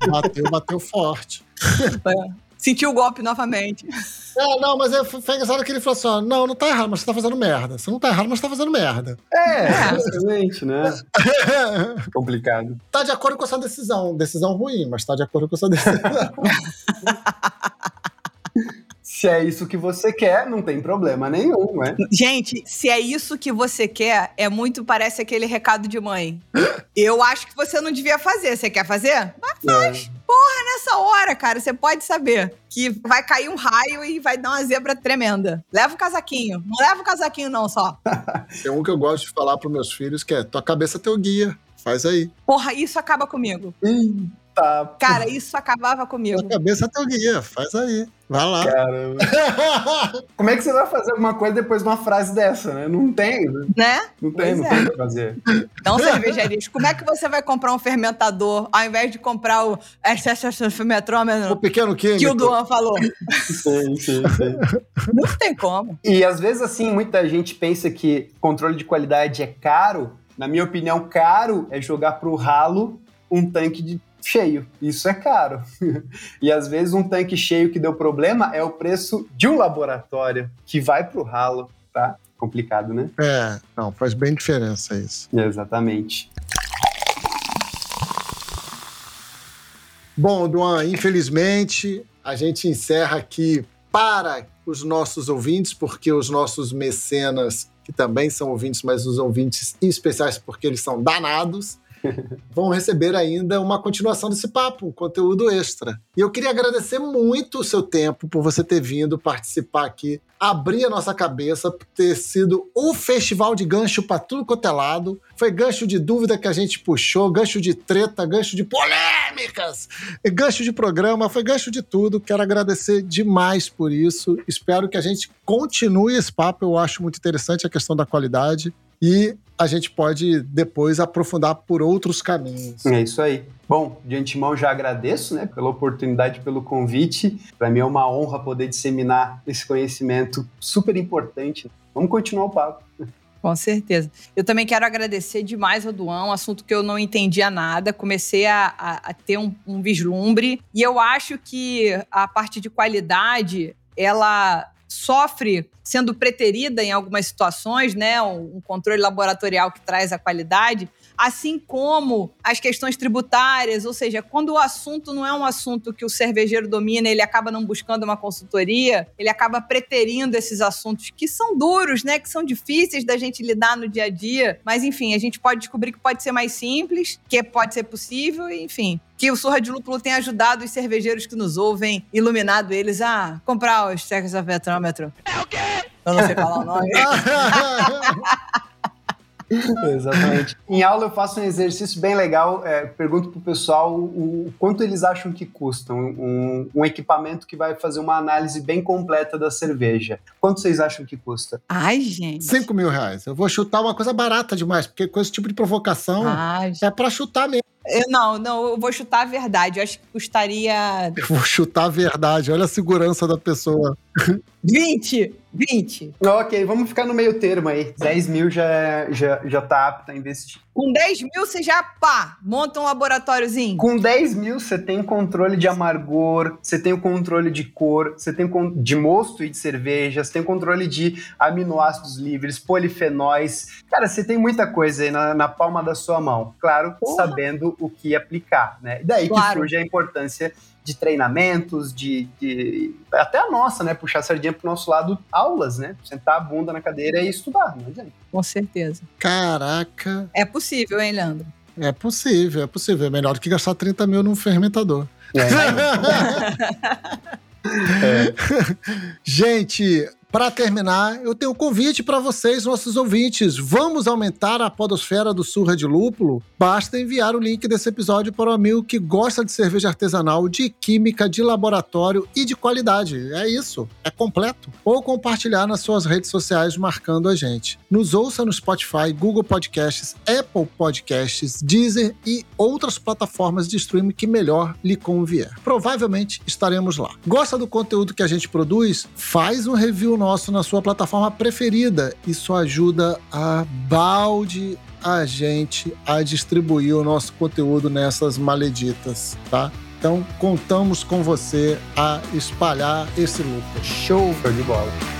Bateu, bateu forte. Sentiu o golpe novamente. É, não, mas é, foi engraçado que ele falou assim: ó, não, não tá errado, mas você tá fazendo merda. Você não tá errado, mas você tá fazendo merda. É, exatamente, né? [LAUGHS] Complicado. Tá de acordo com essa decisão. Decisão ruim, mas tá de acordo com essa decisão. [LAUGHS] Se é isso que você quer, não tem problema nenhum, né? Gente, se é isso que você quer, é muito, parece aquele recado de mãe. Eu acho que você não devia fazer. Você quer fazer? Mas faz. É. Porra, nessa hora, cara, você pode saber que vai cair um raio e vai dar uma zebra tremenda. Leva o casaquinho. Não leva o casaquinho, não, só. [LAUGHS] Tem um que eu gosto de falar pros meus filhos que é: tua cabeça é teu guia. Faz aí. Porra, isso acaba comigo. Eita, Cara, isso acabava comigo. Tua cabeça teu guia. Faz aí. Vai lá. caramba. [LAUGHS] Como é que você vai fazer alguma coisa depois de uma frase dessa, né? Não tem, né? Né? Não tem, Pois não é. tem o que fazer. Então, cervejarias, como é que você vai comprar um fermentador ao invés de comprar o o fermentômetro pequeno químico. que o Duan falou? Sim, sim, sim. Não tem como. E às vezes, assim, muita gente pensa que controle de qualidade é caro. Na minha opinião, caro é jogar pro ralo um tanque de cheio. Isso é caro. [LAUGHS] e às vezes um tanque cheio que deu problema é o preço de um laboratório que vai pro ralo, tá? Complicado, né? É, não, faz bem diferença isso. Exatamente. Bom, Duan, infelizmente a gente encerra aqui para os nossos ouvintes, porque os nossos mecenas, que também são ouvintes, mas os ouvintes especiais porque eles são danados, vão receber ainda uma continuação desse papo, um conteúdo extra. E eu queria agradecer muito o seu tempo por você ter vindo participar aqui, abrir a nossa cabeça, por ter sido o festival de gancho para tudo quanto é. Foi gancho de dúvida que a gente puxou, gancho de treta, gancho de polêmicas, gancho de programa, foi gancho de tudo. Quero agradecer demais por isso. Espero que a gente continue esse papo, eu acho muito interessante a questão da qualidade. E a gente pode depois aprofundar por outros caminhos. É isso aí. Bom, de antemão já agradeço, né, pela oportunidade, pelo convite. Para mim é uma honra poder disseminar esse conhecimento super importante. Vamos continuar o papo. Com certeza. Eu também quero agradecer demais ao Duan, um assunto que eu não entendia nada. Comecei a, a- a ter um, um vislumbre. E eu acho que a parte de qualidade, ela sofre sendo preterida em algumas situações, né? Um, controle laboratorial que traz a qualidade. Assim como as questões tributárias, ou seja, quando o assunto não é um assunto que o cervejeiro domina, ele acaba não buscando uma consultoria, ele acaba preterindo esses assuntos que são duros, né? Que são difíceis da gente lidar no dia a dia. Mas, enfim, a gente pode descobrir que pode ser mais simples, que pode ser possível, enfim. Que o Surra de Lúpulo tem ajudado os cervejeiros que nos ouvem, iluminado eles a comprar os Tecos a Petrômetro. É o quê? Eu não sei falar o nome. [LAUGHS] [LAUGHS] Exatamente. em aula eu faço um exercício bem legal, é, pergunto pro pessoal o, o quanto eles acham que custa um, um equipamento que vai fazer uma análise bem completa da cerveja. Quanto vocês acham que custa? Ai, gente. 5 mil reais. Eu vou chutar uma coisa barata demais, porque com esse tipo de provocação Ai, é pra chutar mesmo. Eu, não, não, eu vou chutar a verdade. Eu acho que custaria. Eu vou chutar a verdade. Olha a segurança da pessoa. 20! 20. Ok, vamos ficar no meio termo aí. 10 mil já, já, já tá apto a investir. Com 10 mil você já, pá, monta um laboratóriozinho. Com 10 mil você tem controle de amargor, você tem o controle de cor, você tem de mosto e de cerveja, você tem controle de aminoácidos livres, polifenóis. Cara, você tem muita coisa aí na, na palma da sua mão. Claro, Porra. sabendo o que aplicar, né? E daí claro. que surge a importância de treinamentos, de, de, até a nossa, né? Puxar a sardinha pro nosso lado, aulas, né? Sentar a bunda na cadeira e estudar, não adianta. Com certeza. Caraca. É possível, hein, Leandro? É possível, é possível. É melhor do que gastar 30 mil num fermentador. É. é. [LAUGHS] [LAUGHS] Gente, para terminar, eu tenho um convite para vocês, nossos ouvintes. Vamos aumentar a podosfera do Surra de Lúpulo? Basta enviar o link desse episódio para um amigo que gosta de cerveja artesanal, de química, de laboratório e de qualidade. É isso, é completo. Ou compartilhar nas suas redes sociais marcando a gente. Nos ouça no Spotify, Google Podcasts, Apple Podcasts, Deezer e outras plataformas de streaming que melhor lhe convier. Provavelmente estaremos lá. Gosta do conteúdo que a gente produz? Faz um review nosso na sua plataforma preferida. Isso ajuda a balde a gente a distribuir o nosso conteúdo nessas maleditas, tá? Então, contamos com você a espalhar esse lucro. Show! Show de bola!